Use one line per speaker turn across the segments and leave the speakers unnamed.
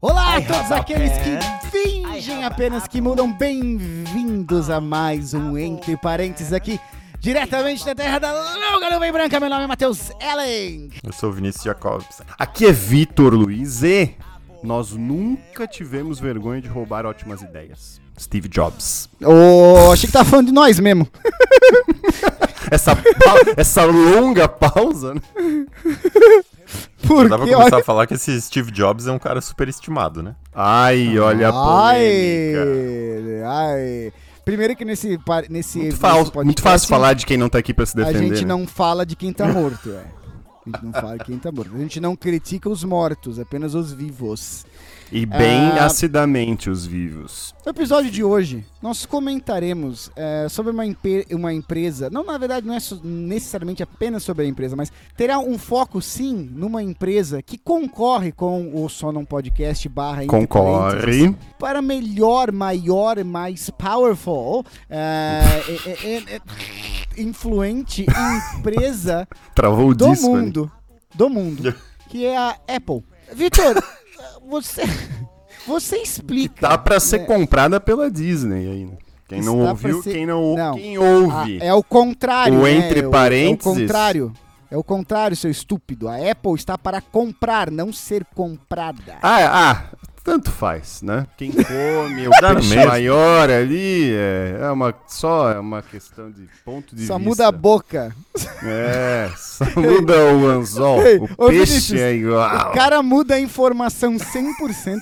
Olá a todos aqueles que fingem apenas que mudam. Bem-vindos a mais um Entre Parênteses aqui, diretamente da terra da longa nuvem branca. Meu nome é Matheus Ellen.
Eu sou o Vinícius Jacobs. Aqui é Vitor Luiz e nós nunca tivemos vergonha de roubar ótimas ideias. Steve Jobs.
Oh, achei que tava falando de nós mesmo.
Essa, essa longa pausa, né?
Por
Dá pra começar
olha-
a falar que esse Steve Jobs é um cara super estimado, né?
Ai, olha a polêmica.
Ai, ai. Primeiro que nesse, nesse,
Muito,
nesse
fal-
podcast,
muito fácil falar de quem não tá aqui pra se
A
defender.
gente
né?
não fala de quem tá morto, é. A gente não fala quem tá morto. A gente não critica os mortos, apenas os vivos.
E bem
Ah.
acidamente os vivos.
No episódio de hoje, nós comentaremos é, sobre uma, uma empresa. Não, na verdade, não é necessariamente apenas sobre a empresa, mas terá um foco, sim, numa empresa que concorre com o Só Num Podcast barra
Concorre.
para melhor, maior, mais powerful, é, influente empresa
Travou
do
disco. ali.
mundo. Do mundo. Que é a Apple. Vitor, você. Você explica.
Tá pra ser
né?
comprada pela Disney aí, né? Quem não
Está
ouviu,
ser-
quem não,
Não.
quem ouve.
Ah, é o contrário.
O
né?
entre
É o-
parênteses.
É o contrário. É o contrário, seu estúpido. A Apple está para comprar, não ser comprada.
Ah, ah, tanto faz, né? Quem come, o peixe maior ali, é, é uma, só é uma questão de ponto de
Só
vista.
muda a boca.
É, só muda o anzol.
Ei,
o peixe
Vinícius,
é igual.
O cara muda a informação 100%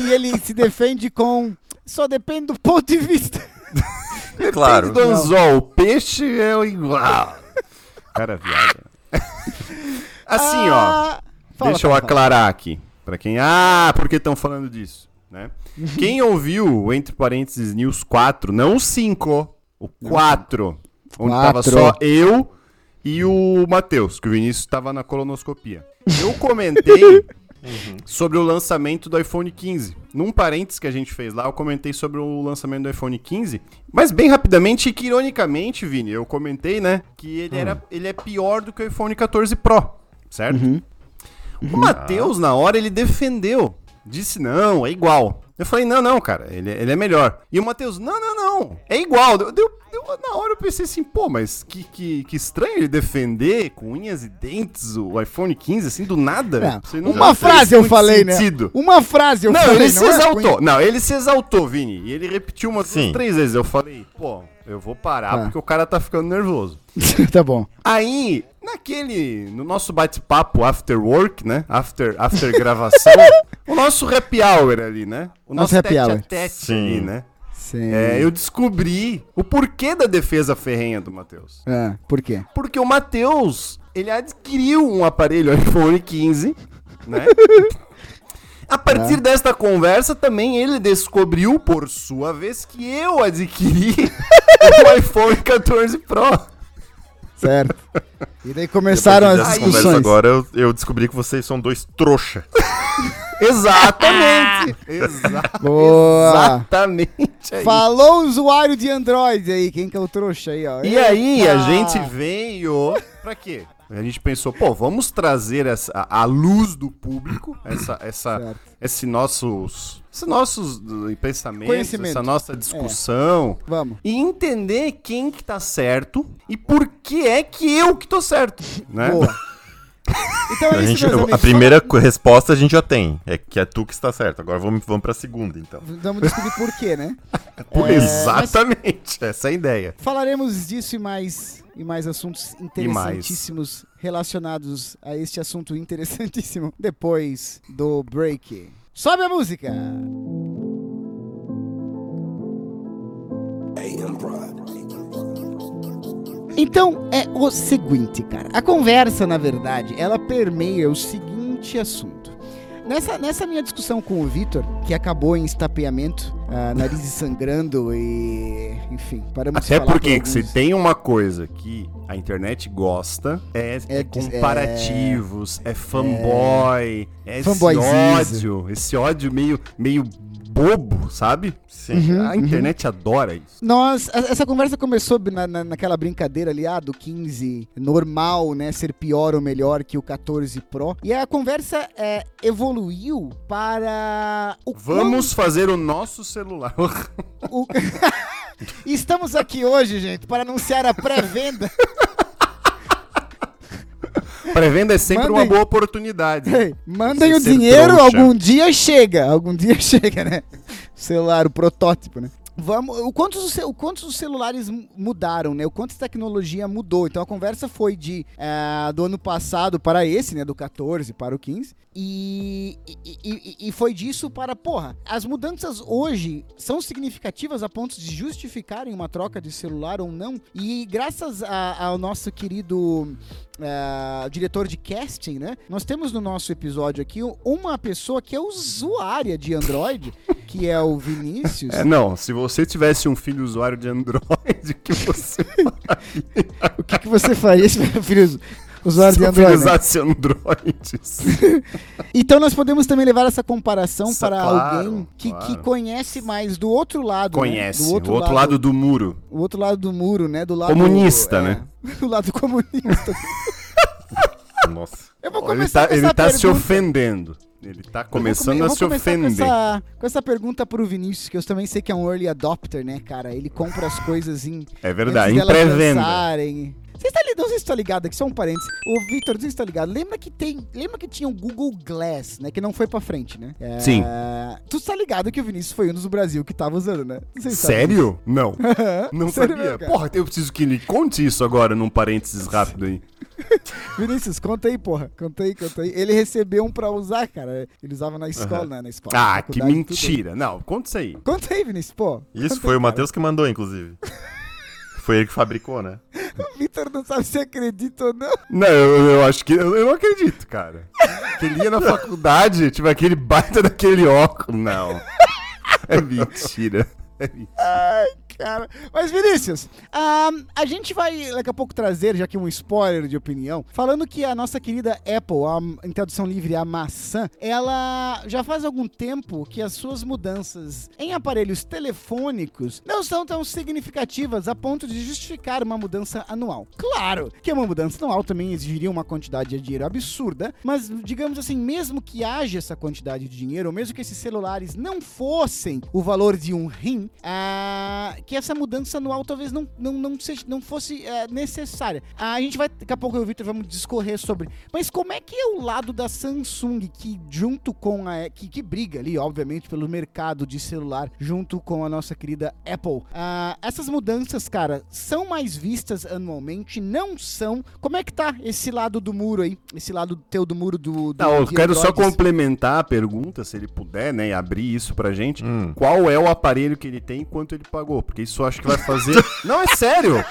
e ele se defende com. Só depende do ponto de vista.
Claro.
do anzol, o peixe é igual. Cara, viado. Assim, ó.
Ah, fala,
Deixa eu
fala, fala.
aclarar aqui. Pra quem. Ah, por que estão falando disso? Né? Quem ouviu Entre Parênteses News 4, não o 5, o 4, onde tava
Quatro.
só eu e o Matheus, que o Vinícius tava na colonoscopia. Eu comentei sobre o lançamento do iPhone 15. Num parênteses que a gente fez lá, eu comentei sobre o lançamento do iPhone 15, mas bem rapidamente e que ironicamente, Vini, eu comentei, né, que ele, era, ele é pior do que o iPhone 14 Pro, certo? O Matheus, na hora, ele defendeu. Disse, não, é igual. Eu falei, não, não, cara, ele, ele é melhor. E o Matheus, não, não, não, é igual. Deu, deu- na hora eu pensei assim, pô, mas que, que, que estranho ele defender com unhas e dentes o iPhone 15, assim, do nada.
Não,
Você não
uma frase eu falei, né?
sentido.
Uma frase eu
Não,
falei.
ele se
é
exaltou. Não, ele se exaltou, Vini. E ele repetiu umas
Sim.
três vezes. Eu falei, pô, eu vou parar
Tá.
porque o cara tá ficando nervoso.
tá bom.
Aí, naquele. No nosso bate-papo after work, né? After, after gravação, o nosso happy hour ali, né? O
Nosso
nosso
happy
tete
hour.
tete
Sim.
ali, né?
Sim.
É, eu descobri o porquê da defesa ferrenha do Matheus.
Ah, por quê?
Porque o Matheus, ele adquiriu um aparelho iPhone 15, né? A partir desta conversa, também ele descobriu, por sua vez, que eu adquiri o iPhone 14 Pro.
Certo. E daí começaram as discussões.
agora, eu, eu descobri que vocês são dois trouxa.
Exatamente! Exa-
Boa.
Exatamente aí.
Falou o usuário de Android aí, quem que é o trouxa aí, ó.
E aí, a
Eita.
gente veio. Pra quê? A gente pensou, pô, vamos trazer essa, a, luz do público, essa, essa,
Certo.
esse nossos, esses nossos uh, pensamentos, essa nossa discussão.
Vamos.
E entender quem que tá certo e por que é que eu que tô certo, né?
Boa. Então é
A,
isso,
gente,
meus
a
amigos.
primeira resposta a gente já tem. É que é tu que está certo. Agora vamos, vamos pra segunda, então.
Vamos descobrir por quê, né?
Por-
É,
Exatamente, essa é a ideia.
Falaremos disso e mais e mais assuntos interessantíssimos relacionados a este assunto interessantíssimo depois do break. Sobe a música. Então é o seguinte, cara. A conversa, na verdade, ela permeia o seguinte assunto. Nessa, nessa minha discussão com o Vitor, que acabou em estapeamento, narizes sangrando e. Enfim, paramos de
Até
falar
porque
por
se tem uma coisa que a internet gosta, é,
É
é
que-
comparativos, é, fanboy, é, esse ódio, esse ódio meio, meio bobo, sabe?
Sim.
Uhum,
a internet adora isso.
Nós, essa conversa começou na, na- naquela brincadeira ali, ah, do 15 normal, né, ser pior ou melhor que o 14 Pro. E a conversa é, evoluiu para o
Vamos fazer o nosso celular.
O- Estamos aqui hoje, gente, para anunciar a pré-venda.
Pré-venda é sempre
Mandem.
uma boa oportunidade.
Ei, Mandem o dinheiro,
trouxa.
algum dia chega. Algum dia chega, né? Celular, o protótipo, né? Vamos, o quantos, os o quantos os celulares mu- mudaram, né? O quanto a tecnologia mudou. Então a conversa foi de eh, do ano passado para esse, né? Do 14 para o 15. E, e, e- foi disso para, porra, as mudanças hoje são significativas a ponto de justificarem uma troca de celular ou não. E graças a- ao nosso querido eh, diretor de casting, né? Nós temos no nosso episódio aqui uma pessoa que é usuária de Android, que é o Vinícius.
É, não, se você tivesse um filho usuário de Android, o que você
O que, que você faria se meu filho usuário
se
de Android? né?
Androids?
Então nós podemos também levar essa comparação
Isso,
para
claro,
alguém que,
claro.
que conhece mais do outro lado. né?
Conhece,
Do
o outro lado do muro.
o outro lado do muro, né? Do lado
Comunista,
é,
né?
Do lado comunista.
Nossa.
Eu vou
ele
começar
tá, ele
essa
tá se ofendendo. Ele tá começando
come-
a se
começar Com
ofender.
essa, com essa pergunta pro Vinícius, que eu também sei que é um early adopter, né, cara? Ele compra as coisas em.
É verdade, em pré-venda.
lançarem. Você está ligado? Não sei se tá ligado aqui, só um parênteses. Ô, Victor, não sei se tá ligado. Lembra que tem. Lembra que tinha o Google Glass, né? Que não foi pra frente, né? É,
Sim.
Tu tá ligado que o Vinícius foi um dos do Brasil que tava usando, né? Não
Sério? Não. Não
Sério
sabia.
mesmo.
Porra, eu preciso que ele conte isso agora num parênteses rápido aí.
Vinícius, conta aí, porra. Conta aí, conta aí. Ele recebeu um pra usar, cara. Ele usava na escola, né? Na escola.
Ah, que mentira. Não, conta isso aí.
Conta aí, Vinícius, pô.
Isso foi
aí,
o. Matheus que mandou, inclusive. Foi ele que fabricou, né?
O Vitor não sabe se acredita ou não.
Não, eu, eu acho que. Eu, eu não acredito, cara. Que ele ia na faculdade, tipo, aquele baita daquele óculos. Não. É mentira. É mentira.
Ai, cara. Mas, Vinícius, ah, a gente vai daqui a pouco trazer, já que um spoiler de opinião, falando que a nossa querida Apple, a, em tradução livre, a maçã, ela já faz algum tempo que as suas mudanças em aparelhos telefônicos não são tão significativas a ponto de justificar uma mudança anual. Claro que uma mudança anual também exigiria uma quantidade de dinheiro absurda, mas digamos assim, mesmo que haja essa quantidade de dinheiro, ou mesmo que esses celulares não fossem o valor de um rim, ah, que essa mudança anual talvez não, não, não, seja, não fosse ah, necessária. A gente vai, daqui a pouco eu e o Victor vamos discorrer sobre, mas como é que é o lado da Samsung que junto com a, que, que briga ali, obviamente, pelo mercado de celular, junto com a nossa querida Apple. Ah, essas mudanças, cara, são mais vistas anualmente, não são. Como é que tá esse lado do muro aí? Esse lado teu do muro do. do
Não, eu quero só complementar a pergunta, se ele puder, né, e abrir isso pra gente.
Hum.
Qual é o aparelho que ele tem e quanto ele pagou? Porque isso eu acho que vai fazer. Não, é sério!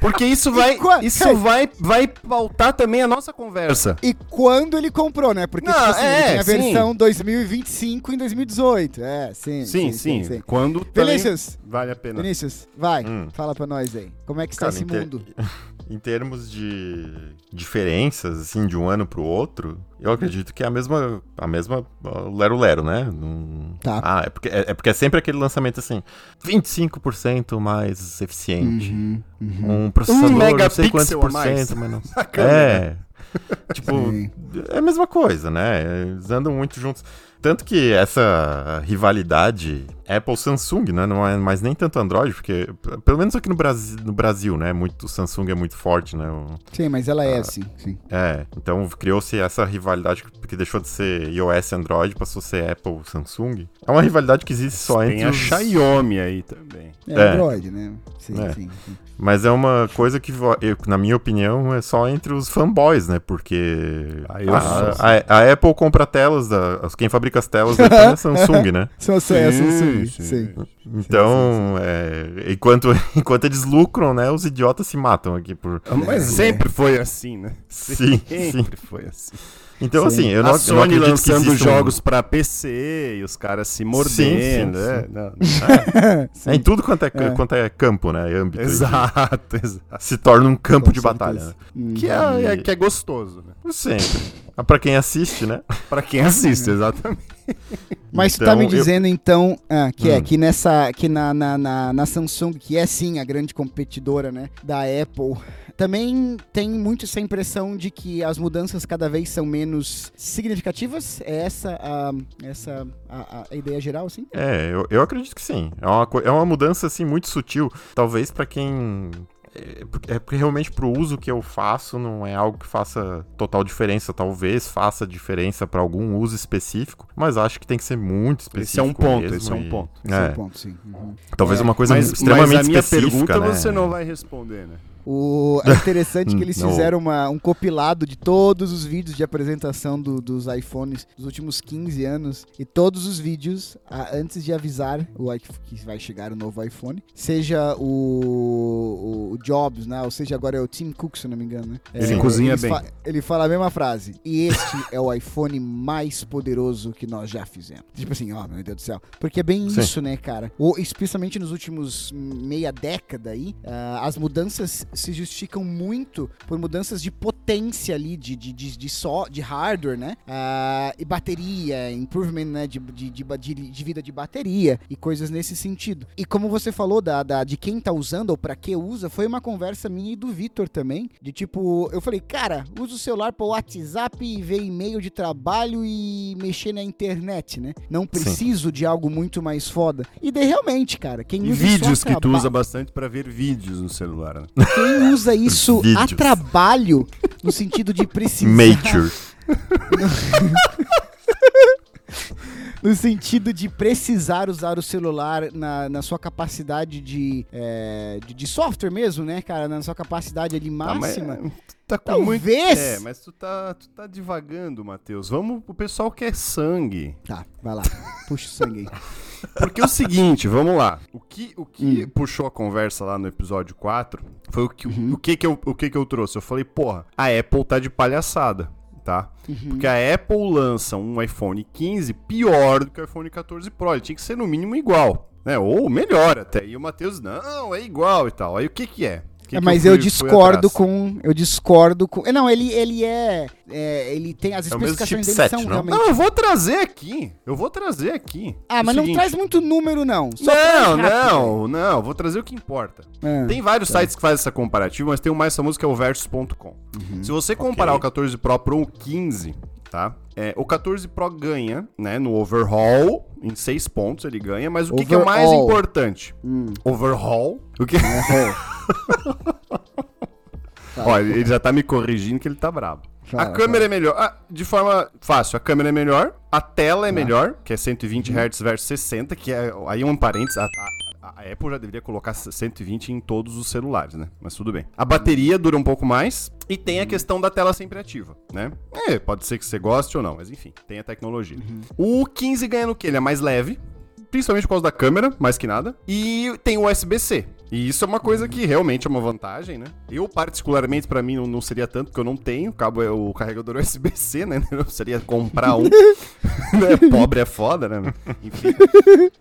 Porque isso vai.
qua-
Isso vai, vai pautar também a nossa conversa.
E quando ele comprou, né? Porque
Não,
tipo assim, ele
é,
tem a
sim.
versão 2025 em 2018. É, sim.
Sim, sim. Quando. também
Vinícius,
Vale a pena.
Vinícius, vai,
Hum.
fala pra nós aí. Como é que está
Cara,
esse
em ter-
mundo?
Em termos de diferenças, assim, de um ano pro outro, eu acredito que é a mesma, a mesma ó, lero-lero, né? Não-
Tá.
Ah, é porque é, é porque é sempre aquele lançamento assim, 25% mais eficiente.
Uhum, uhum.
Um processador, não sei quantos por cento, mas não... É. tipo,
Sim.
é a mesma coisa, né? Eles andam muito juntos. Tanto que essa rivalidade Apple-Samsung, né? Não é mais nem tanto Android, porque, pelo menos aqui no Brasil, no Brasil né? Muito, o Samsung é muito forte, né? O-
Sim, mas ela
Ah.
é assim, sim.
é, então criou-se essa rivalidade que- que deixou de ser iOS Android, passou a ser Apple Samsung. É uma rivalidade que existe só
Tem
entre
a
os...
Xiaomi aí também.
É,
É.
Android, né? Sim,
É.
sim, sim.
Mas é uma coisa que, eu- na minha opinião, é só entre os fanboys, né? Porque
Ah, eu
a,
sou.
a- a Apple compra telas, da, quem fabrica as telas da é a Samsung, né?
É
Sim,
Samsung,
sim.
sim.
Então, é, enquanto, enquanto eles lucram, né? Os idiotas se matam aqui por...
Mas sempre foi assim, né?
Sim, sim.
Sempre foi assim.
Então,
Sim.
assim, eu
a
não, eu não
Sony
acredito que
lançando jogos pra PC e os caras se mordendo.
sim,
é,
sim.
não.
É, em tudo quanto é,
É.
quanto é campo, né? Âmbito.
Exato, exato.
Se torna um campo de batalha. Né?
Que é, é- que é gostoso, né?
Sempre. Ah, Pra quem assiste, né?
Pra quem assiste, exatamente.
Mas tu
Então,
tá me
eu-
dizendo então ah, que é
Hum.
que nessa que na, na, na, na Samsung, que é sim a grande competidora, né, da Apple, também tem muito essa impressão de que as mudanças cada vez são menos significativas. É essa a essa a, a- ideia geral, assim?
É, eu, eu acredito que sim. É uma, é uma mudança, assim, muito sutil. Talvez pra quem... É porque- é porque realmente pro uso que eu faço não é algo que faça total diferença. Talvez faça diferença pra algum uso específico, mas acho que tem que ser muito específico.
Esse é um ponto,
mesmo
esse é um
e-
ponto.
Esse é
É,
o ponto, sim. Uhum.
talvez
É,
uma coisa
Mas,
extremamente
mas a minha
específica,
pergunta
né?
você não vai responder, né?
O, é interessante que eles fizeram uma- um compilado de todos os vídeos de apresentação do- dos iPhones dos últimos 15 anos. E todos os vídeos, ah, antes de avisar o, que vai chegar o novo iPhone, seja o, o Jobs, né? Ou seja, agora é o Tim Cook, se não me engano. Né?
Ele cozinha
eles
bem.
fa- ele fala a mesma frase. E este é o iPhone mais poderoso que nós já fizemos. Tipo assim, ó, meu Deus do céu. Porque é bem
Sim.
isso, né, cara? Ou, especialmente nos últimos meia década aí, ah, as mudanças se justificam muito por mudanças de potência ali, de, de, de, de, só, de hardware, né? Ah, e bateria, improvement né, de, de, de, de, de vida de bateria e coisas nesse sentido. E como você falou da, da, de quem tá usando ou pra que usa, foi uma conversa minha e do Vitor também. De tipo, eu falei, cara, usa o celular para WhatsApp e ver e-mail de trabalho e mexer na internet, né? Não preciso de algo muito mais foda. E daí realmente, cara, quem usa
vídeos que tu usa bastante pra ver vídeos no celular, né?
quem usa isso a trabalho, no sentido de precisar.
Mature.
No sentido de precisar usar o celular na, na sua capacidade de, é, de, de software mesmo, né, cara? Na sua capacidade ali
Tá, mas
máxima.
tu tá com
Talvez.
muito... É, mas tu tá, tu tá divagando, Matheus. Vamos pro pessoal que é sangue.
Tá, vai lá. Puxa o sangue aí.
Porque é o seguinte, vamos lá. O que, o que
Hum.
puxou a conversa lá no episódio 4 foi o que,
Uhum.
o, que, que, eu, o que, que eu trouxe. Eu falei, porra, a Apple tá de palhaçada, tá?
Uhum.
Porque a Apple lança um iPhone 15 pior do que o iPhone 14 Pro. Ele tinha que ser no mínimo igual, né? Ou melhor até. E o Matheus, não, é igual e tal. Aí o que que é? O que
É,
que
mas
fui-
eu
fui
discordo
atrás?
com. Eu discordo com. Não, ele, ele é, é, Ele tem. As
É o
especificações dele são
não?
realmente.
Não, eu vou trazer aqui. Eu vou trazer aqui.
ah,
O
mas não
seguinte-
traz muito número, não. Só
Não, não, não. Vou trazer o que importa.
Ah,
Tem vários sites que fazem essa comparativa, mas tem o mais famoso que é o Versus.com.
Uhum.
Se você comparar
Ok.
o 14 Pro pro 15, tá? É, o 14 Pro ganha, né, no overhaul, em 6 pontos ele ganha, mas o que, que é o mais importante?
hum.
Overhaul? O que? Ó, ele já tá me corrigindo que ele tá brabo.
Fala,
a câmera é melhor. Ah, de forma fácil, a câmera é melhor, a tela é
Tá.
melhor, que é 120
Uhum.
Hz versus 60, que é. Aí um parênteses, a, a- a Apple já deveria colocar 120 em todos os celulares, né? Mas tudo bem. A bateria dura um pouco mais e tem a questão da tela sempre ativa, né? É, pode ser que você goste ou não, mas enfim, tem a tecnologia.
Uhum.
O 15 ganha no quê? Ele é mais leve, principalmente por causa da câmera, mais que nada. E tem o USB-C. E isso é uma coisa que realmente é uma vantagem, né? Eu, particularmente, pra mim, não, não seria tanto, porque eu não tenho. O cabo é o carregador USB-C, né? Eu seria comprar um. né? Pobre é foda, né? Enfim.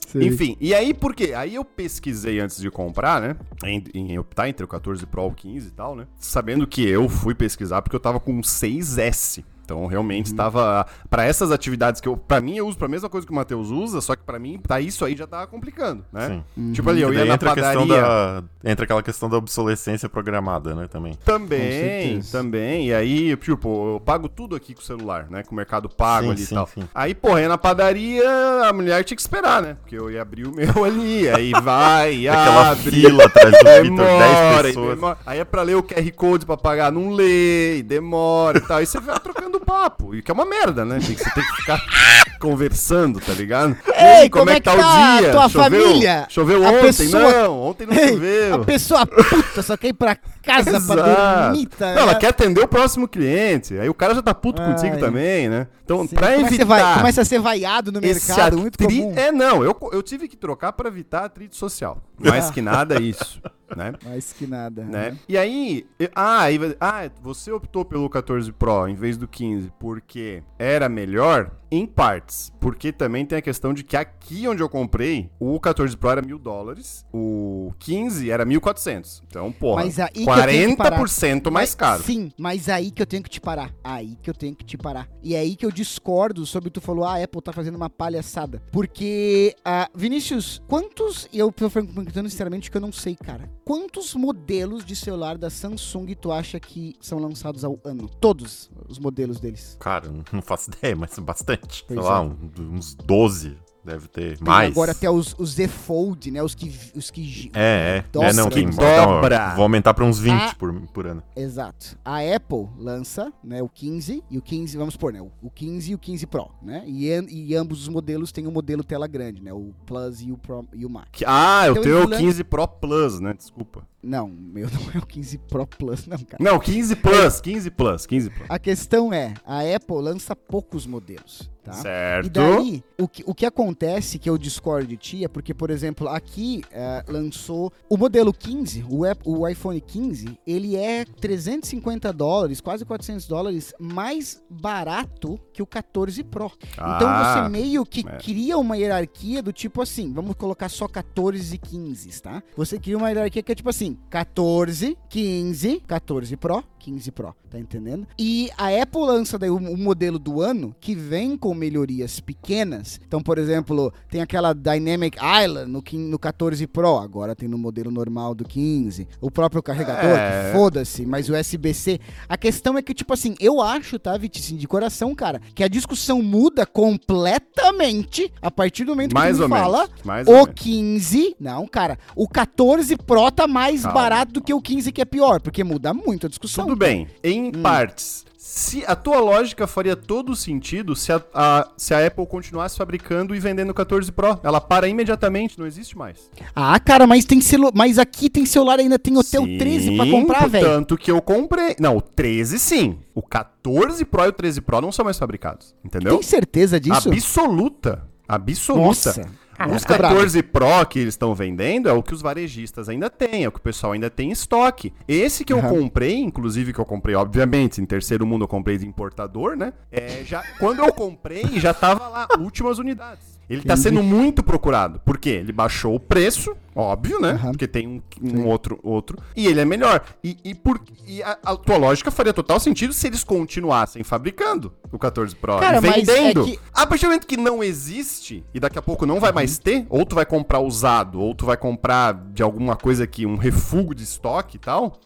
Sei.
Enfim, e aí por quê? Aí eu pesquisei antes de comprar, né? Em, em optar entre o 14 Pro e o 15 e tal, né? Sabendo que eu fui pesquisar porque eu tava com um 6S. Então, realmente estava Pra essas atividades que eu. Pra mim, eu uso pra mesma coisa que o Matheus usa, só que pra mim, tá isso aí já tava complicando, né?
Sim.
Tipo ali, eu ia na
entra,
padaria.
da, entra aquela questão da obsolescência programada, né, também.
Também, também. E aí, tipo, eu pago tudo aqui com o celular, né? Com o mercado pago
Sim,
ali
sim,
e tal.
sim.
Aí, porra, na padaria, a mulher tinha que esperar, né? Porque eu ia abrir o meu ali, aí vai,
Aquela
abre.
fila atrás do Vitor,
Demora,
10
e
pessoas.
demora. Aí é pra ler o QR Code pra pagar, não lê, e demora e tal. Aí você vai trocando papo. E que é uma merda, né? Tem que- Você tem que ficar conversando, tá ligado? E
Ei,
aí,
como é que tá a tua família?
Choveu
A
ontem?
pessoa-
Não, ontem não
Ei,
choveu.
a pessoa puta só quer ir pra casa pra
Exato.
tá?
Não, ela quer atender o próximo cliente. Aí o cara já tá puto
Ai.
contigo também, né? Então,
Sim,
pra
começa,
evitar...
vai- começa a ser vaiado no mercado, muito comum.
É, não, eu, eu tive que trocar pra evitar atrito social. Mais que nada, isso. né?
Mais que nada.
né? E aí, ah, aí, ah, você optou pelo 14 Pro em vez do 15 porque era melhor em partes, porque também tem a questão de que aqui onde eu comprei, o 14 Pro era mil dólares, o 15 era 1.400. Então, porra,
Mas aí que eu tenho que parar.
40% mais
Mas-
caro.
Sim, mas aí que eu tenho que te parar. Aí que eu tenho que te parar. E é aí que eu discordo sobre tu falou, ah, a Apple tá fazendo uma palhaçada. Porque, ah, Vinícius, quantos, e eu tô perguntando sinceramente que eu não sei, cara. Quantos modelos de celular da Samsung tu acha que são lançados ao ano? Todos os modelos deles.
Cara, não faço ideia, mas bastante. Sei
Pois
lá,
é.
um- uns 12 deve ter.
Tem
mais.
agora até os, os Z Fold, né? Os que. Os que
É, é.
Nossa,
é, não,
que
que
dobra.
Vou aumentar pra uns 20
Ah.
por, por ano.
Exato. A Apple lança, né, o 15 e o 15, vamos supor, né, o- o 15 e o 15 Pro, né? E, e ambos os modelos têm o modelo tela grande, né, o Plus e o Pro e o Max.
Que- Ah, eu
Então,
tenho o
ele lan-
15 Pro Plus, né? Desculpa.
Não, meu não é o 15 Pro Plus, não, cara.
Não, 15 Plus, 15 Plus, 15 Plus.
A questão é, a Apple lança poucos modelos, tá?
Certo.
E daí, o que, o que acontece que eu discordo de ti é porque, por exemplo, aqui eh, lançou o modelo 15, o, App- o iPhone 15, ele é 350 dólares, quase 400 dólares, mais barato que o 14 Pro. Então
Ah,
você meio que
é.
cria uma hierarquia do tipo assim, vamos colocar só 14 e 15, tá? Você cria uma hierarquia que é tipo assim, 14, 15, 14 Pro, 15 Pro, tá entendendo? E a Apple lança daí o, o modelo do ano que vem com melhorias pequenas. Então, por exemplo, tem aquela Dynamic Island no, 15 no 14 Pro, agora tem no modelo normal do 15. O próprio carregador,
É.
foda-se, mas o USB-C. A questão é que, tipo assim, eu acho, tá, Vitício, de coração, cara, que a discussão muda completamente a partir do momento
mais
que tu me fala.
Mais
o
menos.
15, não, cara, o 14 Pro tá mais
Calma.
barato do que o 15 que é pior, porque muda muito a discussão.
Tudo bem, em
Hum.
partes. Se a tua lógica faria todo sentido se a, a- se a Apple continuasse fabricando e vendendo o 14 Pro. Ela para imediatamente, não existe mais.
Ah, cara, mas tem celu... mas aqui tem celular ainda tem o 13 pra
Sim,
comprar, velho.
Tanto que eu comprei. Não, o 13 sim. O 14 Pro e o 13 Pro não são mais fabricados. Entendeu?
Tem certeza disso?
Absoluta. Absoluta.
Nossa.
Os
Caraca, brabo.
14 Pro que eles estão vendendo é o que os varejistas ainda têm, é o que o pessoal ainda tem em estoque. Esse que eu
Aham.
comprei, inclusive que eu comprei, obviamente, em terceiro mundo eu comprei de importador, né? É, já, quando eu comprei, já tava lá, últimas unidades. Ele tá
Entendi.
sendo muito procurado. Por quê? Ele baixou o preço, óbvio, né?
Aham.
Porque tem um, um outro, outro. E ele é melhor. E, e, por, e a, a tua lógica faria total sentido se eles continuassem fabricando o 14 Pro
Cara, é
vendendo.
que-
A partir do momento que não existe e daqui a pouco não vai mais ter, ou tu vai comprar usado, ou tu vai comprar de alguma coisa aqui, um refúgio de estoque e tal,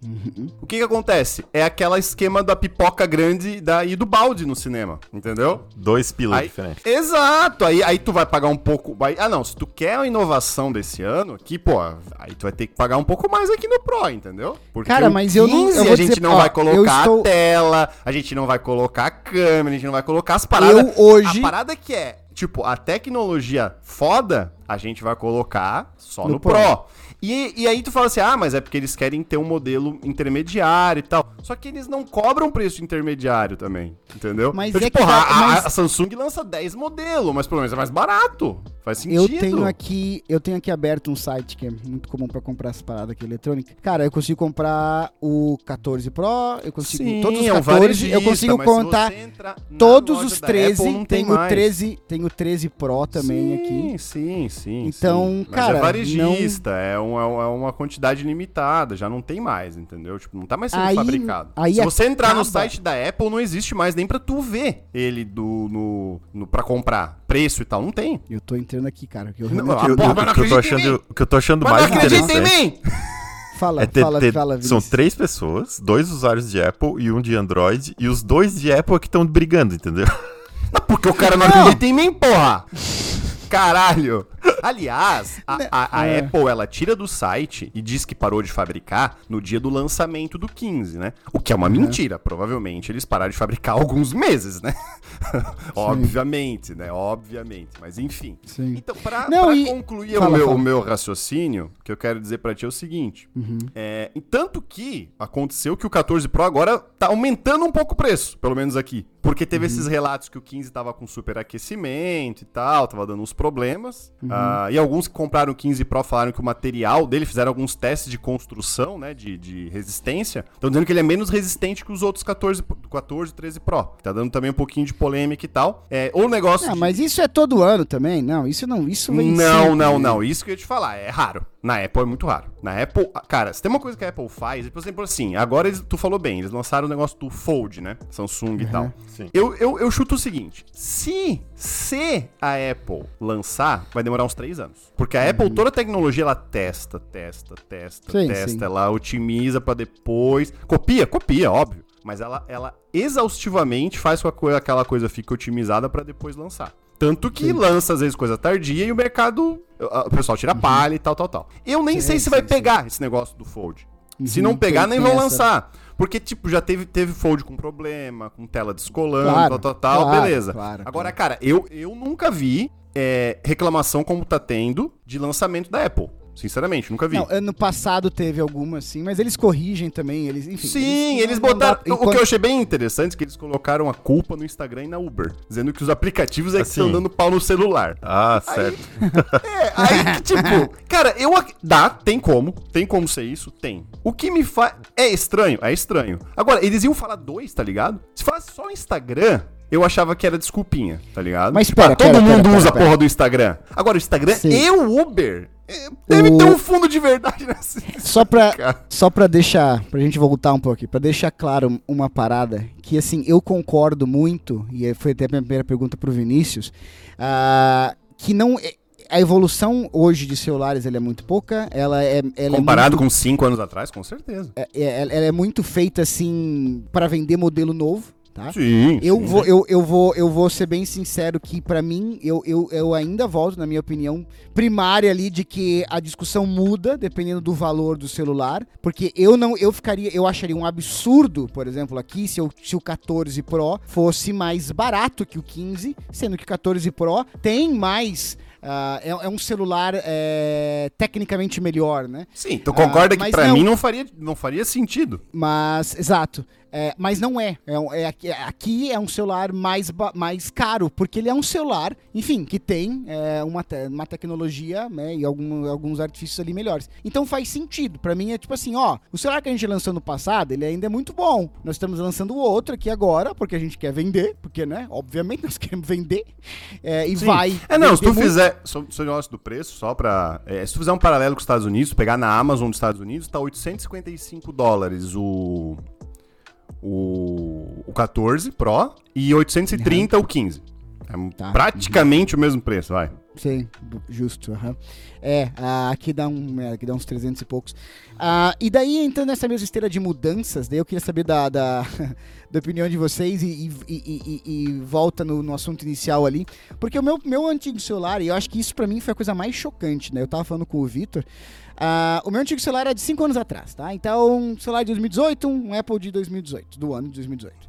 o que que acontece? É aquela esquema da pipoca grande da, e do balde no cinema, entendeu?
Dois pilas
Aí-
diferentes.
Exato, aí, aí tu vai pagar um pouco. vai- ah, não, se tu quer a inovação desse ano, aqui, pô, aí tu vai ter que pagar um pouco mais aqui no Pro, entendeu? Porque
Cara, mas eu não- eu
a gente
dizer-
não
ó,
vai colocar
estou-
a tela, a gente não vai colocar a câmera, a gente não vai colocar as paradas.
Eu hoje-
A parada que é, tipo, a tecnologia foda, a gente vai colocar só
No
no,
Pro.
Pro. E, e aí tu fala assim, ah, mas é porque eles querem ter um modelo intermediário e tal. Só que eles não cobram preço intermediário também, entendeu?
Mas
Então,
é
tipo,
que tá-
a,
mas-
a Samsung lança 10 modelos, mas pelo menos é mais barato. Faz sentido.
Eu tenho aqui, eu tenho aqui aberto um site que é muito comum pra comprar essa parada aqui eletrônica. Cara, eu consigo comprar o 14 Pro, eu consigo
Sim,
todos os
é um
14, eu consigo contar todos os
da
13,
Apple, não
tem, o
mais.
13, tem o 13 Pro também
sim,
aqui.
Sim, sim.
Então,
sim. Mas
cara,
é varejista, é, um- é um- é uma quantidade limitada, já não tem mais, entendeu? Tipo, não tá mais sendo
Aí-
fabricado.
aí
Se você entrar no
acaba-
site da Apple, não existe mais nem pra tu ver ele do, no, no, pra comprar. Preço e tal, não tem.
Eu tô entrando aqui, cara. Que eu
Não, ah,
Eu-
porra,
eu- que eu tô achando, o que eu tô achando
Mas
mais
não acredita em mim!
Fala,
é ter,
fala,
ter-
fala,
são três pessoas, dois usuários de Apple e um de Android, e os dois de Apple é que estão brigando, entendeu?
Porque o cara não,
Não.
acredita em mim, porra! Caralho! Aliás, a, a- a
É.
Apple ela tira do site e diz que parou de fabricar no dia do lançamento do 15, né? O que é uma mentira. Provavelmente eles pararam de fabricar há alguns meses, né? Obviamente, né? Obviamente. Mas enfim.
Sim.
Então, pra,
Não,
pra
e-
concluir
Fala,
o, meu,
fala.
o meu raciocínio, o que eu quero dizer pra ti é o seguinte:
Uhum.
é, tanto que aconteceu que o 14 Pro agora tá aumentando um pouco o preço, pelo menos aqui. porque teve esses relatos que o 15 tava com superaquecimento e tal, tava dando uns problemas. Ah, e alguns que compraram o 15 Pro falaram que o material dele, fizeram alguns testes de construção, né, de, de resistência. Estão dizendo que ele é menos resistente que os outros 14, 14 13 Pro. Tá dando também um pouquinho de polêmica e tal. É, ou o negócio...
Ah,
de-
mas isso é todo ano também? Não, isso não, isso vem
não,
sempre.
não, não. Isso que eu ia te falar, é raro. Na Apple é muito raro. Na Apple, cara, se tem uma coisa que a Apple faz, por exemplo, assim, agora eles, tu falou bem, eles lançaram o negócio do Fold, né? Samsung e tal.
Sim.
Eu, eu, eu chuto o seguinte: se, se a Apple lançar, vai demorar uns três anos. Porque a Apple, toda a tecnologia, ela testa, testa, testa,
Sim,
testa,
sim.
ela otimiza pra depois. Copia, copia, óbvio. Mas ela, ela exaustivamente faz com que aquela coisa fique otimizada pra depois lançar. Tanto que lança, às vezes, coisa tardia e o mercado. O pessoal tira palha e tal, tal, tal. Eu nem
Uhum. Sim,
sei se
sim,
vai
sim.
pegar esse negócio do Fold. Se
Uhum,
não pegar,
tem-
nem vão lançar. Porque, tipo, já teve, teve Fold com problema, com tela descolando,
Claro,
tal, tal, tal,
claro,
beleza.
claro,
Agora, cara, eu, eu nunca vi é, reclamação como tá tendo de lançamento da Apple. Sinceramente, nunca vi.
Não, ano passado teve algumas, sim, mas eles corrigem também, eles, enfim.
Sim, eles
não
botaram.
dá-
O que eu achei bem interessante é que eles colocaram a culpa no Instagram e na Uber. Dizendo que os aplicativos é que
Assim.
estão dando pau no celular.
Ah, certo.
É, aí que, tipo, cara, eu. Dá, tem como. Tem como ser isso? Tem. O que me faz. É estranho? É estranho. Agora, eles iam falar dois, tá ligado? Se falasse só o Instagram. Eu achava que era desculpinha, tá ligado?
Mas
Tipo,
pera,
ah, todo
pera,
mundo
pera, pera,
usa
pera.
a porra do Instagram. Agora, o Instagram
Sim.
e o Uber. É, Deve
O-
ter um fundo de verdade nessa.
Só pra,
Cara.
só pra deixar, pra gente voltar um pouco aqui, pra deixar claro uma parada, que assim, eu concordo muito, e foi até a minha primeira pergunta pro Vinícius, ah, que não. é- A evolução hoje de celulares ela é muito pouca, ela é. Ela
Comparado
é muito,
com cinco anos atrás, com certeza.
é, é- ela é muito feita assim para vender modelo novo, tá?
Sim.
Eu
sim.
vou, eu, eu, vou, eu vou ser bem sincero que, pra mim, eu, eu, eu ainda volto, na minha opinião, primária ali de que a discussão muda dependendo do valor do celular. Porque eu não, eu ficaria, eu acharia um absurdo, por exemplo, aqui, se, eu, se o 14 Pro fosse mais barato que o 15, sendo que o 14 Pro tem mais. ah, é, é um celular é, tecnicamente melhor, né?
Sim, tu concorda
Ah,
que
não.
mim não faria, não faria sentido.
Mas, exato. É, mas não é. É, um- é aqui, é um celular mais, mais caro, porque ele é um celular, enfim, que tem é, uma, te- uma tecnologia né, e algum- alguns artifícios ali melhores. Então faz sentido. Pra mim é tipo assim, ó, o celular que a gente lançou no passado, ele ainda é muito bom. Nós estamos lançando outro aqui agora, porque a gente quer vender, porque, né, obviamente nós queremos vender. É, e
Sim.
vai.
É, não, se tu
muito.
fizer. Sobre o negócio do preço, só pra. é, se tu fizer um paralelo com os Estados Unidos, pegar na Amazon dos Estados Unidos, tá 855 dólares o. O, o 14 Pro e 830 o 15. É
Tá.
praticamente o mesmo preço, vai.
Sim, justo. É, ah, aqui dá, um, é, aqui dá uns 300 e poucos. Ah, e daí, entrando nessa mesma esteira de mudanças, daí eu queria saber da, da, da opinião de vocês e, e- e- e- volta no, no assunto inicial ali. Porque o meu, meu antigo celular, e eu acho que isso pra mim foi a coisa mais chocante, né? Eu tava falando com o Vitor. ah, o meu antigo celular era de 5 anos atrás, tá? Então, um celular de 2018, um Apple de 2018, do ano de 2018.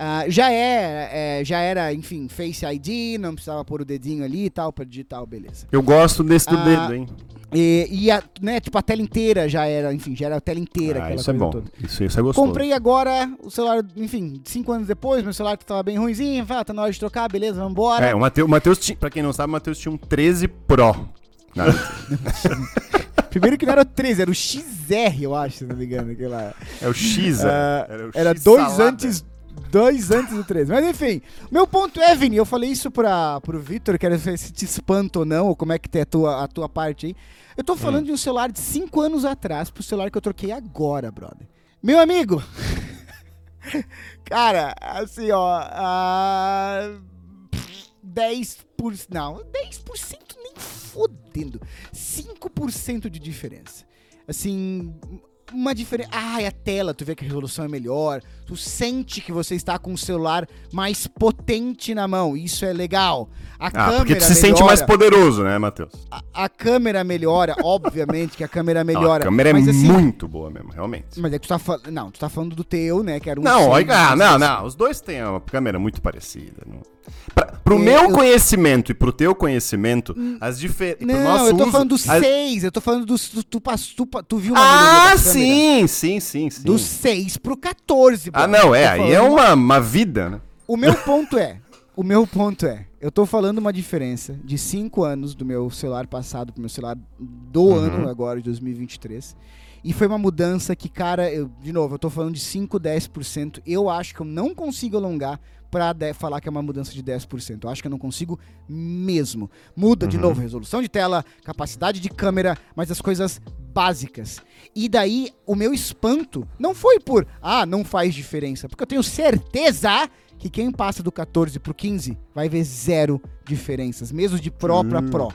Ah, já é, é, já era, enfim, Face ID, não precisava pôr o dedinho ali e tal pra digital, beleza.
Eu gosto desse do
Ah,
dedo, hein?
E, e a, né, tipo, a tela inteira já era, enfim, já era a tela inteira,
Ah,
aquela
isso é bom.
toda.
Isso, isso é gostoso.
Comprei agora o celular, enfim, cinco anos depois, meu celular tava bem ruimzinho, falei, ah, tá na hora de trocar, beleza, vambora.
É, o Matheus, o Matheus tinha, pra quem não sabe, o Matheus tinha um 13 Pro.
Primeiro que não era o 13, era o XR, eu acho, se não me engano, aquele lá.
É o X,
Ah,
era, o
Era
X
dois
salada.
antes. Dois antes do 13. Mas enfim, meu ponto é, Vini, eu falei isso pra, pro Vitor, quero ver se te espanta ou não, ou como é que é a tua, a tua parte aí. Eu tô falando de um celular de 5 anos atrás pro celular que eu troquei agora, brother. Meu amigo! Cara, assim, ó. ah, 10%. Não, 10% nem fodendo. 5% de diferença. Assim, uma diferença. Ai, a tela, tu vê que a resolução é melhor. Tu sente que você está com um celular mais potente na mão. Isso é legal. A
Ah,
câmera
porque tu se sente mais
melhora.
poderoso, né, Matheus?
A, a câmera melhora, obviamente que a câmera
Não,
melhora.
a câmera
mas,
é
assim,
muito boa mesmo, realmente.
Mas é que tu tá falando. Não, tu tá falando do teu, né? Que era um.
Não, olha, ah, não, não. Os dois têm uma câmera muito parecida. Não. Pra, pro
É,
meu
eu-
conhecimento e pro teu conhecimento, as diferenças.
Não, eu tô falando do 6, eu tô falando do. Tu, tu, tu, tu viu uma
Ah,
câmera?
Sim, sim, sim, sim.
Do 6 pro 14,
Ah, não, é. Aí é
uma-
uma, vida, né?
O meu ponto é, o meu ponto é, eu tô falando uma diferença de 5 anos do meu celular passado pro meu celular do
Uhum.
ano agora, de 2023. E foi uma mudança que, cara, eu, de novo, eu tô falando de 5, 10%. Eu acho que eu não consigo alongar pra de- falar que é uma mudança de 10%. Eu acho que eu não consigo mesmo. Muda, de
Uhum.
novo, resolução de tela, capacidade de câmera, mas as coisas básicas. E daí, o meu espanto não foi por, ah, não faz diferença. Porque eu tenho certeza que quem passa do 14 pro 15 vai ver zero diferenças, mesmo de pra
Hum,
Pro.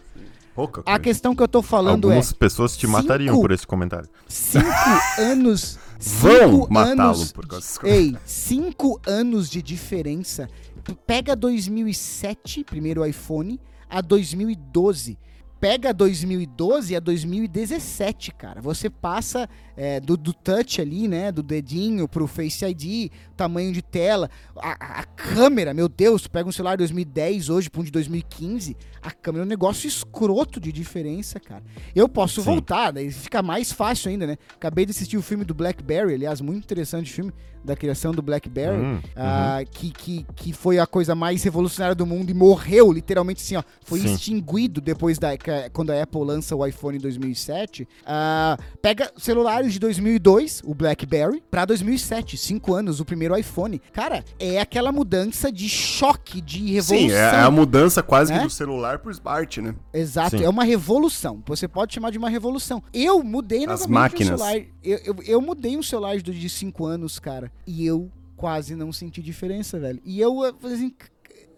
Pouca
A
coisa.
questão que eu tô falando
Algumas
é
pessoas te
cinco-
matariam por esse comentário.
cinco anos.
Vão
cinco
matá-lo por causa dessas
de-
coisas.
Ei, cinco anos de diferença. Pega 2007, primeiro iPhone, a 2012. Pega 2012 a 2017, cara. Você passa é, do, do touch ali, né? Do dedinho pro Face ID, tamanho de tela, a, a- câmera, meu Deus, pega um celular de 2010 hoje pra um de 2015, a câmera é um negócio escroto de diferença, cara. Eu posso
Sim.
voltar, daí fica mais fácil ainda, né? Acabei de assistir o filme do Blackberry, aliás, muito interessante o filme da criação do Blackberry,
Hum,
ah, que, que, que foi a coisa mais revolucionária do mundo e morreu, literalmente assim, ó. Foi
Sim.
extinguido depois da que- quando a Apple lança o iPhone em 2007. Ah, pega celulares de 2002, o BlackBerry, pra 2007, cinco anos, o primeiro iPhone. Cara, é aquela mudança de choque, de revolução.
Sim, é a mudança quase que
né?
do celular pro smart, né?
Exato,
Sim.
é uma revolução. Você pode chamar de uma revolução. Eu mudei
As
novamente
máquinas.
um celular. Eu, eu, eu mudei um celular de 5 anos, cara. E eu quase não senti diferença, velho. E eu, assim,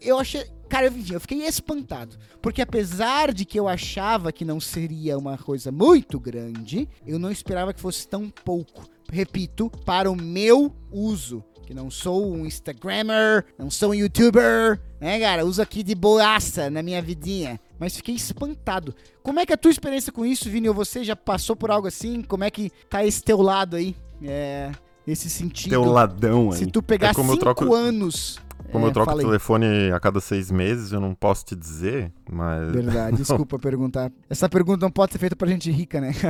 eu achei. Cara, eu fiquei espantado. Porque apesar de que eu achava que não seria uma coisa muito grande, eu não esperava que fosse tão pouco. Repito, para o meu uso. Que não sou um Instagrammer, não sou um YouTuber, né, cara? Uso aqui de boaça na minha vidinha. Mas fiquei espantado. Como é que é a tua experiência com isso, Vini? Ou você já passou por algo assim? Como é que tá esse teu lado aí? É. Esse sentido.
Teu ladrão aí.
Se tu pegar
É
cinco
troco-
anos.
Como
é,
eu troco o telefone a cada seis meses, eu não posso te dizer, mas.
Verdade, desculpa perguntar. Essa pergunta não pode ser feita pra gente rica, né?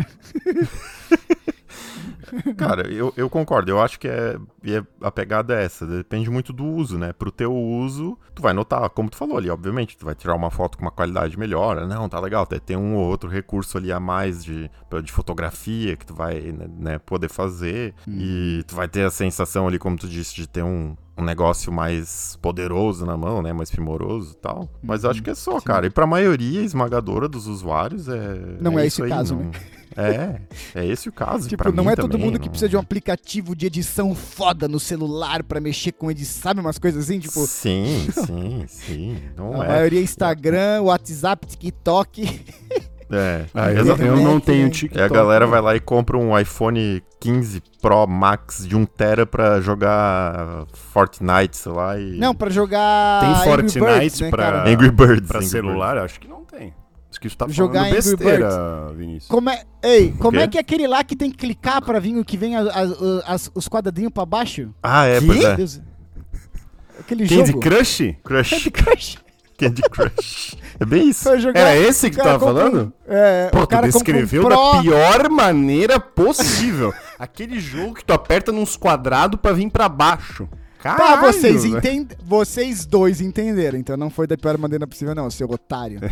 Cara, eu, eu concordo. Eu acho que é, e é- a pegada é essa. Depende muito do uso, né? Pro teu uso, tu vai notar, como tu falou ali, obviamente, tu vai tirar uma foto com uma qualidade melhor. Não, tá legal. Tem- Tem um ou outro recurso ali a mais de, de fotografia que tu vai né, né, poder fazer. E tu vai ter a sensação ali, como tu disse, de ter um, um negócio mais poderoso na mão, né? Mais primoroso e tal. Mas eu acho que é só, cara. E pra maioria esmagadora dos usuários é.
Não é
isso
esse o caso,
não-
né?
É, é esse o caso.
tipo, não é todo
também,
mundo que
não-
precisa de um aplicativo de edição foda no celular pra mexer com edição, sabe? Umas coisas assim, tipo.
Sim, sim, sim. Não
a
é.
maioria Instagram, WhatsApp, TikTok.
É,
Ah, eu,
Exato.
eu não tenho
né?
TikTok.
E a galera vai lá e compra um iPhone 15 Pro Max de 1 tera pra jogar Fortnite, sei lá, e...
Não, pra jogar.
Tem
Angry
Fortnite
Birds, né,
pra-?
Angry Birds.
Pra
Angry
celular, acho que não. Acho que tu tá
Jogar
besteira, Vinícius.
Como é, ei, como é que é aquele lá que tem que clicar pra vir o que vem as- as- as- os quadradinhos pra baixo?
Birds. Ah, é,
Que?
pois é.
Deus. Aquele
Candy
jogo.
Crush?
Crush.
Candy Crush.
Candy Crush. É bem isso.
Era esse que tu tava
um-
falando?
É,
Pô,
o
tu
compra um
descreveu
Pro,
da pior maneira possível. Aquele jogo que tu aperta nos quadrados pra vir pra baixo.
Tá,
Caralho,
vocês, entend... vocês dois entenderam, então não foi da pior maneira possível, não, seu otário.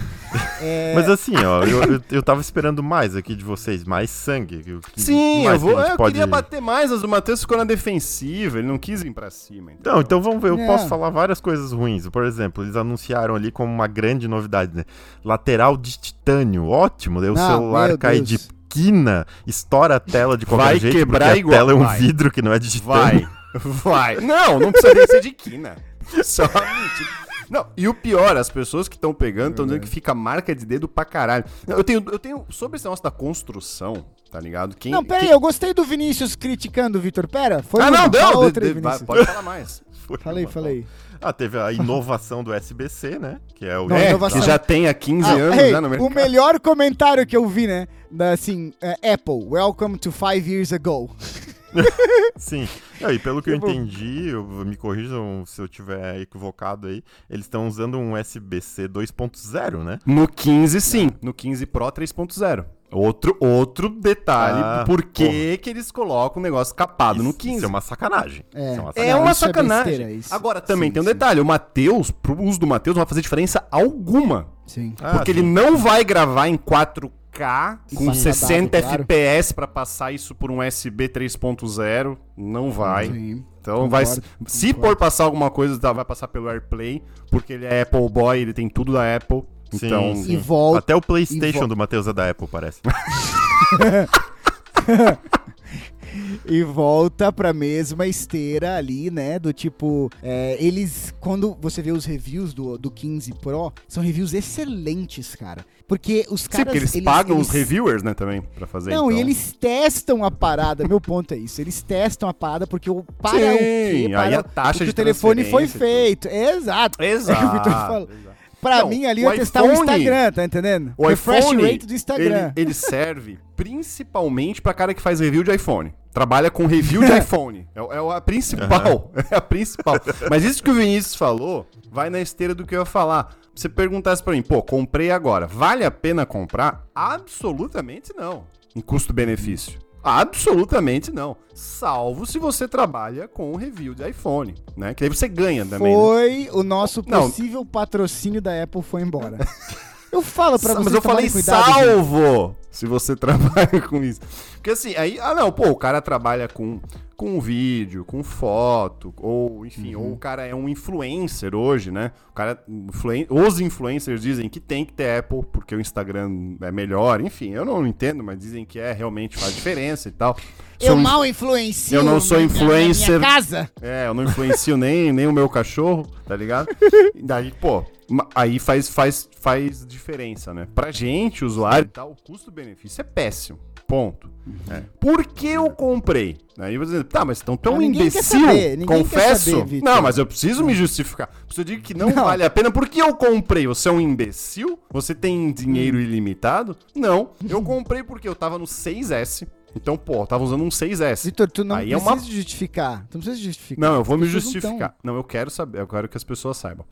É,
Mas assim, ó, eu, eu, eu tava esperando mais aqui de vocês, mais sangue. que-
Sim,
mais
eu, vou, eu
pode-
queria bater mais, mas o Matheus ficou na defensiva, ele não quis vir pra cima.
Não, então vamos ver. Eu
É.
posso falar várias coisas ruins. Por exemplo, eles anunciaram ali como uma grande novidade, né? Lateral de titânio. Ótimo. Daí o
Ah,
celular cai
Deus.
de quina, estoura a tela de qualquer
Vai
jeito.
quebrar igual,
a tela é um
vai.
vidro que não é de titânio.
Vai, vai. Não, não precisa nem ser de quina. Só mentira. Não, e o pior, as pessoas que estão pegando estão dizendo que fica marca de dedo pra caralho. Não, Eu tenho, eu tenho, sobre esse negócio da construção, tá ligado? Quem,
Não, pera aí,
quem-
eu gostei do Vinícius criticando o Vitor. Pera, foi
Ah, não, não,
outra
de- de-
Vinícius.
pode falar mais.
Foi
Falei,
uma-
falei.
Ah, teve a inovação do SBC, né? Que é o.
Não,
É,
inovação.
que já tem há 15
Ah,
anos
hey,
já no
o
mercado.
melhor comentário que eu vi, né? Da, assim, é, Apple, welcome to five years ago.
Sim. E pelo que eu
Tipo-
entendi, eu, me corrijam se eu tiver equivocado aí, eles estão usando um SBC 2.0, né?
No 15, sim. No 15 Pro 3.0. Outro, outro detalhe
Ah,
porquê que eles colocam o negócio capado no
Isso-
15.
Isso é uma sacanagem.
É.
Isso uma
É
Não,
uma
isso é
sacanagem.
besteira, isso.
Agora, também
Sim,
tem um
sim.
detalhe. O Matheus, pro uso do Matheus, não vai fazer diferença alguma.
Sim.
Ah,
porque
sim.
ele não vai gravar em 4K com
passar
60
dado, claro.
FPS pra passar isso por um USB 3.0. Não vai.
Sim.
Então vai.
Concordo,
Se
concordo.
for passar alguma coisa, tá, vai passar pelo AirPlay, porque ele é Apple Boy, ele tem tudo da Apple.
Sim,
Então,
sim.
E volta.
Até o PlayStation
e
do Matheus é da Apple, parece.
E volta pra mesma esteira ali, né? Do tipo, é, eles, quando você vê os reviews do, do 15 Pro, são reviews excelentes, cara. Porque os
sim,
caras.
porque eles, pagam
eles-
os reviewers, né, também, pra fazer.
Não, e
então.
eles testam a parada. Meu ponto é isso. Eles testam a parada porque o para
Sim,
o quê?
aí
Para
a taxa
o o telefone foi
e
feito. Exato.
Exato.
O Vitor falou.
exato.
Pra
Não,
mim ali eu ia testar o Instagram, tá entendendo?
O
Refresh
iPhone,
rate do Instagram.
Ele, ele serve principalmente pra cara que faz review de iPhone. Trabalha com review de iPhone. É, o- é a principal. É a principal. Mas isso que o Vinícius falou vai na esteira do que eu ia falar. Você perguntasse pra mim, pô, comprei agora. Vale a pena comprar? Absolutamente não. Em custo-benefício. Absolutamente não. Salvo se você trabalha com review de iPhone, né? Que aí você ganha também. né?
Foi o nosso
Não.
possível patrocínio da Apple foi embora. Eu falo pra
Sa-
vocês
Mas eu falei
cuidado, gente.
Se você trabalha com isso. Porque assim, aí, ah não, pô, o cara trabalha com, com vídeo, com foto, ou enfim,
Uhum.
ou o cara é um influencer hoje, né? O cara, influen- os influencers dizem que tem que ter Apple porque o Instagram é melhor, enfim, eu não entendo, mas dizem que é, realmente faz diferença e tal.
Eu
Sou
mal influencio.
Eu não sou influencer.
Minha casa.
é, eu não influencio nem, nem o meu cachorro, tá ligado? Daí, pô, aí faz, faz, faz diferença, né? Pra gente, usuário tal, o custo-benefício é péssimo. Ponto. É. Por que eu comprei? Aí você diz, tá, mas então tu é um
Mas ninguém quer
imbecil,
saber, ninguém quer
confesso.
saber,
não, mas eu preciso me justificar. Se eu digo que não,
Não.
vale a pena, por que eu comprei? Você é um imbecil? Você tem dinheiro
Hum.
ilimitado? Não, eu comprei porque eu tava no 6S. Então, pô, eu tava usando um 6S.
Vitor, tu não
Aí é
precisa
uma
justificar. Tu não precisa justificar.
não, eu vou me
pessoas não
justificar. Não, eu quero saber, eu quero que as pessoas saibam.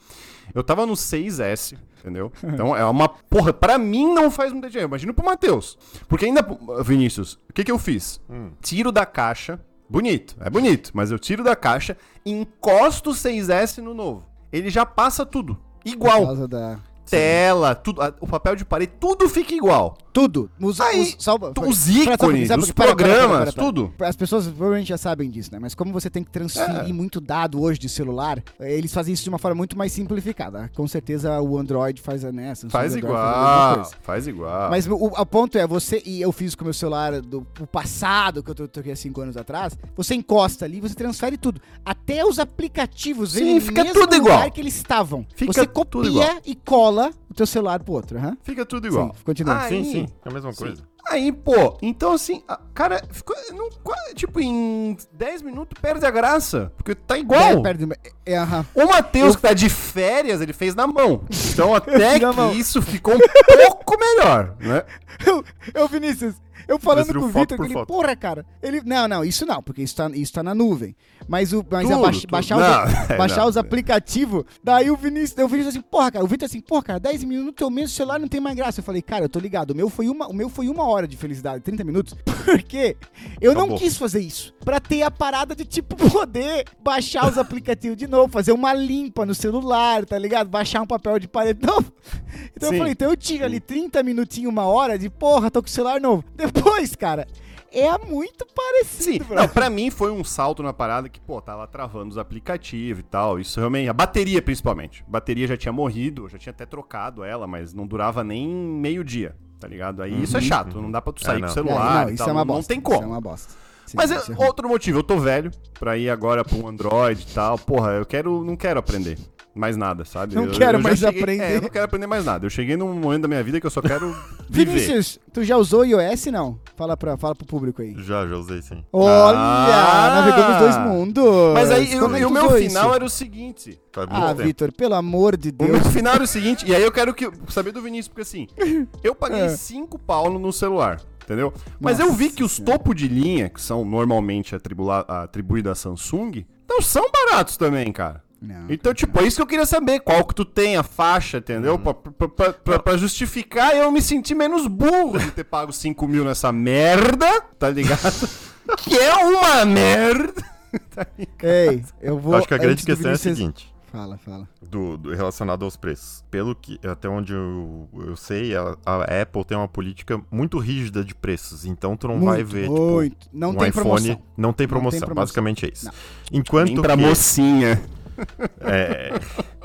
Eu tava no 6S, entendeu? Então é uma. Porra, pra mim não faz muita diferença. Imagina pro Matheus. Porque ainda, Vinícius, o que que eu fiz? Tiro da caixa. Bonito, é bonito, mas eu tiro da caixa, encosto o 6S no novo. Ele já passa tudo.
Por
Igual.
causa da...
Tela, tudo, a- o papel de parede, tudo fica igual.
Tudo. Os,
Aí,
os, só,
os ícones,
só-
os programas, tudo.
As pessoas provavelmente já sabem disso, né? Mas como você tem que transferir
É.
muito dado hoje de celular, eh, eles fazem isso de uma forma muito mais simplificada. Com certeza o Android faz a né, Samsung
Faz
Android faz
igual,
coisa.
faz igual.
Mas o, o ponto é, você, e eu fiz com o meu celular do passado, que eu to- troquei há cinco anos atrás, você encosta ali, você transfere tudo. Até os aplicativos
Sim, fica tudo igual.
que eles estavam.
Fica
você copia e cola o teu celular pro outro. aham.
Fica tudo igual.
Sim, continua.
Aí-
Sim, sim, é a mesma
Sim.
coisa.
Aí, pô, então assim, a- cara, ficou, não, tipo, em 10 minutos perde a graça, porque tá igual.
É, perde- é, aham.
O Matheus,
Eu-
que tá de férias, ele fez na mão. Então até
Na
que
mão.
isso ficou um pouco melhor, né?
Eu, eu, Vinícius, eu falando com o Vitor, ele,
foto.
porra, cara, ele, não, não, isso não, porque isso tá, isso tá na nuvem. Mas, o, mas
Tudo,
baix- baixar,
Não,
os,
é,
baixar
não.
os aplicativos, daí o Vinícius, o Vinícius assim, porra, cara, o Vitor assim, porra, cara, 10 minutos, o meu celular não tem mais graça. Eu falei, cara, eu tô ligado, o meu foi uma, o meu foi uma hora de felicidade, 30 minutos, porque eu não
Acabou.
quis fazer isso, pra ter a parada de, tipo, poder baixar os aplicativos de novo, fazer uma limpa no celular, tá ligado? Baixar um papel de parede novo. Então
Sim.
eu falei, então eu tiro ali 30 minutinhos, uma hora de porra, tô com o celular novo. Depois, cara, é muito
Sim,
parecido, bro.
não, pra mim foi um salto na parada que, pô, tava travando os aplicativos e tal. Isso realmente. A bateria, principalmente. A bateria já tinha morrido, eu já tinha até trocado ela, mas não durava nem meio dia, tá ligado? Aí isso é chato, não dá pra tu sair
É,
com o celular.
não,
e
isso é uma bosta.
Não tem como.
Isso é uma bosta. Sim,
Mas é
é
outro motivo, eu tô velho pra ir agora pra um Android e tal. Porra, eu quero, não quero aprender mais nada, sabe?
Não
Eu-
quero
eu
mais
cheguei-
aprender.
É, eu não quero aprender mais nada. Eu cheguei num momento da minha vida que eu só quero viver.
Vinícius, tu já usou iOS, não? Fala, pra, fala pro público aí.
Já, já usei sim.
Olha,
Ah!
navegou nos dois mundos.
Mas aí o,
é
e o meu final
isso?
era o seguinte.
Ah. Vitor, pelo amor de
O
Deus.
meu final era o seguinte, e aí eu quero que, saber do Vinícius, porque assim, eu paguei
É.
5 pau no celular, entendeu? Mas
Nossa
eu vi que os topo de linha, que são normalmente atribuídos à Samsung, não são baratos também, cara.
Não,
Então, tipo, é isso que eu queria saber. Qual que tu tem, a faixa, entendeu? Pra, pra, pra- pra- pra justificar eu me sentir menos burro de ter pago 5 mil nessa merda, tá ligado? que é uma merda.
Ei, eu vou.
Eu acho que a grande questão é a seguinte.
Fala, fala.
do, do- relacionado aos preços. Pelo que, até onde eu, eu sei, a, a Apple tem uma política muito rígida de preços. Então tu não vai
Muito,
ver,
muito.
tipo,
Não
um
tem
iPhone.
promoção.
Não tem
Não
promoção,
tem promoção.
basicamente é isso.
Não.
Enquanto
Nem pra
que,
mocinha.
É,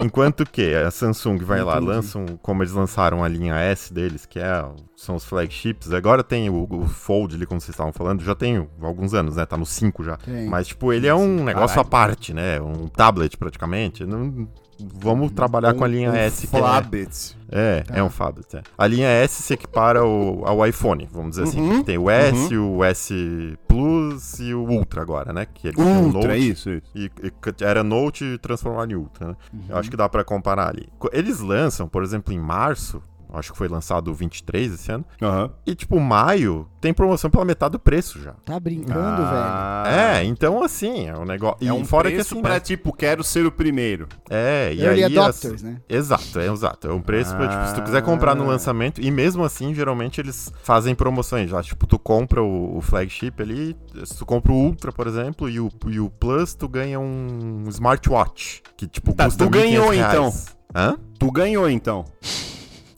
enquanto que a Samsung vai lá,
Entendi.
lançam, como eles lançaram a linha S deles, que é, são os flagships. Agora tem o, o Fold ali, como vocês estavam falando, já tem alguns anos, né? Tá no 5 já.
Tem.
Mas, tipo, ele é um negócio à parte, né? Um tablet, praticamente. Não, vamos trabalhar com a linha
Um
S, é,
Flabit.
é,
Tá.
é um Fablet. é. A linha S se equipara ao, ao iPhone, vamos dizer assim.
Uhum,
Tem o S, o S Plus e o Ultra agora, né? Que eles
Ultra,
Note
isso, isso.
e, e era Note transformar em Ultra, né? Eu acho que dá pra comparar ali. Eles lançam, por exemplo, em março, acho que foi lançado o 23 esse ano,
Aham.
e tipo, maio tem promoção pela metade do preço já.
Tá brincando, velho.
Ah,
É, então assim, é um negócio.
É um
fora
preço
que assim,
pra,
né?
tipo, quero ser o primeiro.
É, e
Early
aí.
adopters,
as-
né?
Exato, é exato. É um preço pra, tipo, se tu quiser comprar no
Ah.
lançamento, e mesmo assim, geralmente eles fazem promoções já. Tipo, tu compra o, o flagship ali, se tu compra o Ultra, por exemplo, e o, e o Plus, tu ganha um smartwatch. Que, tipo,
Tá,
custa
tu ganhou,
1.500 reais.
então.
Hã?
Tu ganhou, então.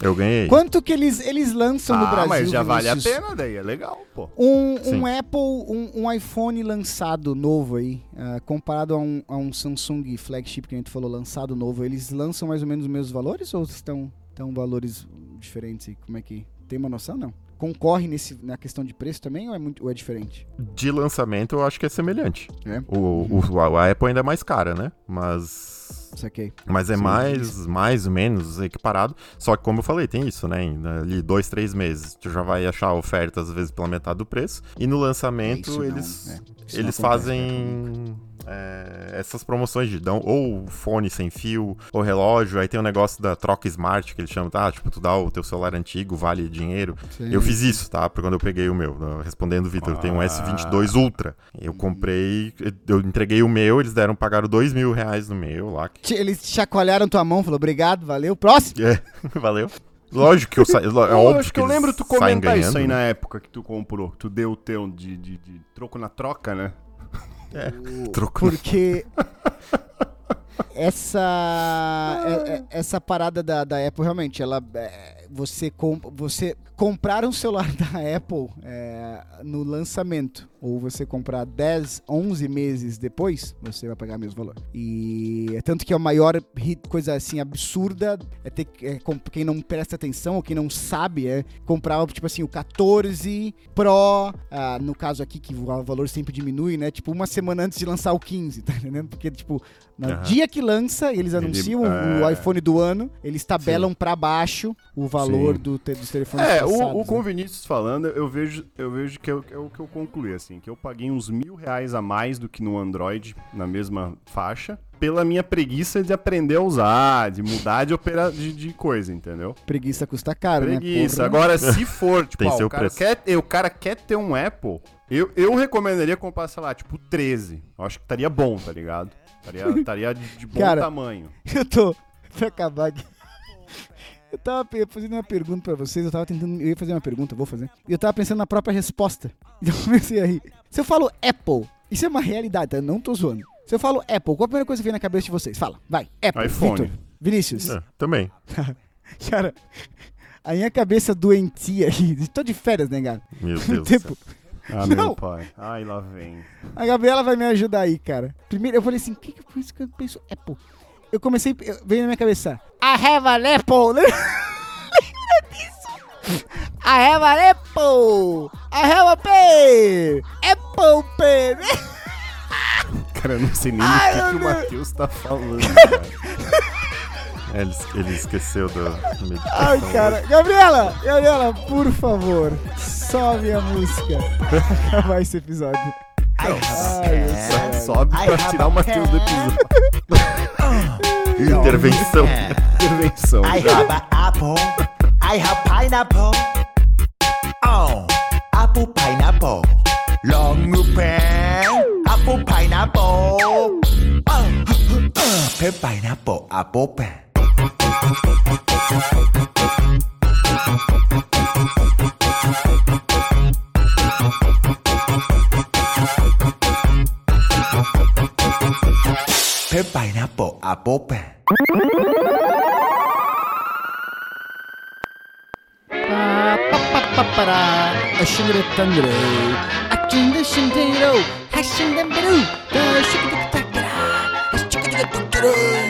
Eu ganhei.
Quanto que eles, eles lançam no
ah,
Brasil?
mas já vale a
Vinícius?
pena daí, é legal, pô.
Um, um Apple, um, um iPhone lançado novo aí, ah, comparado a um, a um Samsung flagship que a gente falou, lançado novo, eles lançam mais ou menos os mesmos valores ou estão, estão valores diferentes? Como é que. Tem uma noção? Não. Concorre nesse, na questão de preço também ou é, muito, ou é diferente?
De lançamento, eu acho que é semelhante.
É?
O, o, a Apple ainda é mais cara, né? Mas.
Saquei.
Mas é
Sim,
mais, mais ou menos equiparado. Só que, como eu falei, tem isso, né? Ali dois, três meses, tu já vai achar ofertas, às vezes, pela metade do preço. E no lançamento,
não,
eles,
né? Não
eles
acontece,
fazem é, essas promoções de dão ou fone sem fio, ou relógio. Aí tem o negócio da troca smart, que eles chamam, tá? Tipo, tu dá o teu celular antigo, vale dinheiro.
Sim.
Eu fiz isso, tá? Pra quando eu peguei o meu. né? Respondendo o Vitor, eu tenho um
Ah.
S22 Ultra. Eu comprei, eu entreguei o meu, eles deram, pagaram dois mil reais no meu lá.
Eles chacoalharam tua mão, falou obrigado, valeu. Próximo!
É, valeu. Lógico que eu saí. É
Eu
óbvio
acho que eu
eles
lembro tu comentar isso aí
né?
na época que tu comprou. Tu deu o teu de, de, de troco na troca, né?
Troco.
Porque essa é- é- essa parada da, da Apple realmente, ela é, você comp, você comprar um celular da Apple é, no lançamento ou você comprar 10, 11 meses depois, você vai pagar o mesmo valor. E é tanto que a maior coisa assim absurda é ter que- é, com- quem não presta atenção ou quem não sabe é comprar tipo assim o 14 Pro, ah, no caso aqui que o valor sempre diminui, né? Tipo uma semana antes de lançar o 15, tá entendendo? Porque tipo no
Aham.
dia que lança, eles anunciam o- o
é.
iPhone do ano, eles tabelam pra baixo o valor do te- dos telefones
É,
passados,
o, o
né?
com o Vinícius falando, eu vejo, eu vejo que é o que eu, que eu concluí, assim, que eu paguei uns mil reais a mais do que no Android, na mesma faixa, pela minha preguiça de aprender a usar, de mudar de, opera, de, de coisa, entendeu?
Preguiça custa caro,
Preguiça.
né? Porra.
Agora, se for, tipo,
Tem
ah,
seu
o, cara
preço.
quer, o cara quer ter um Apple, eu, eu recomendaria comprar, sei lá, tipo, 13. Eu acho que estaria bom, tá ligado? Estaria, estaria de, de bom
Cara,
tamanho.
Eu tô. Pra acabar aqui. Eu tava fazendo uma pergunta pra vocês, eu tava tentando. Eu ia fazer uma pergunta, vou fazer. E eu tava pensando na própria resposta. Então eu comecei a rir. Se eu falo Apple, isso é uma realidade, tá? Eu não tô zoando. Se eu falo Apple, qual a primeira coisa que vem na cabeça de vocês? Fala, vai. Apple.
iPhone.
Vitor, Vinícius.
É, também.
Cara, a minha cabeça doentia aí. Tô de férias, né, cara?
Meu Deus. céu.
Ah,
Não.
meu pai. Ai, lá vem.
A Gabriela vai me ajudar aí, cara. Primeiro, eu falei assim, o que que por isso que eu penso Apple? Eu comecei, veio na minha cabeça, I have an Apple. Lembra disso? I have an Apple. I have a Pay. Apple Pay.
Cara, eu não sei nem
Ai,
o que, que o. Matheus tá falando, cara.
É, ele, ele esqueceu da meditação.
Ai, cara. Gabriela, Gabriela, por favor, sobe a música. Pra acabar esse episódio. Ai, meu Deus.
Sobe pra tirar o Matheus do episódio.
Intervenção. É.
Intervenção.
I have an apple. I have pineapple. Oh, apple pineapple. Long pen. Apple pineapple. Oh, uh, pineapple. Apple pen. Pepe. a popa.
빠빠빠빠라. 어시노랬던 노래. 아낀 듯신 대로 하신 담배로 더 쉽게 듣고 닦더라 쉽게 듣고 닦더라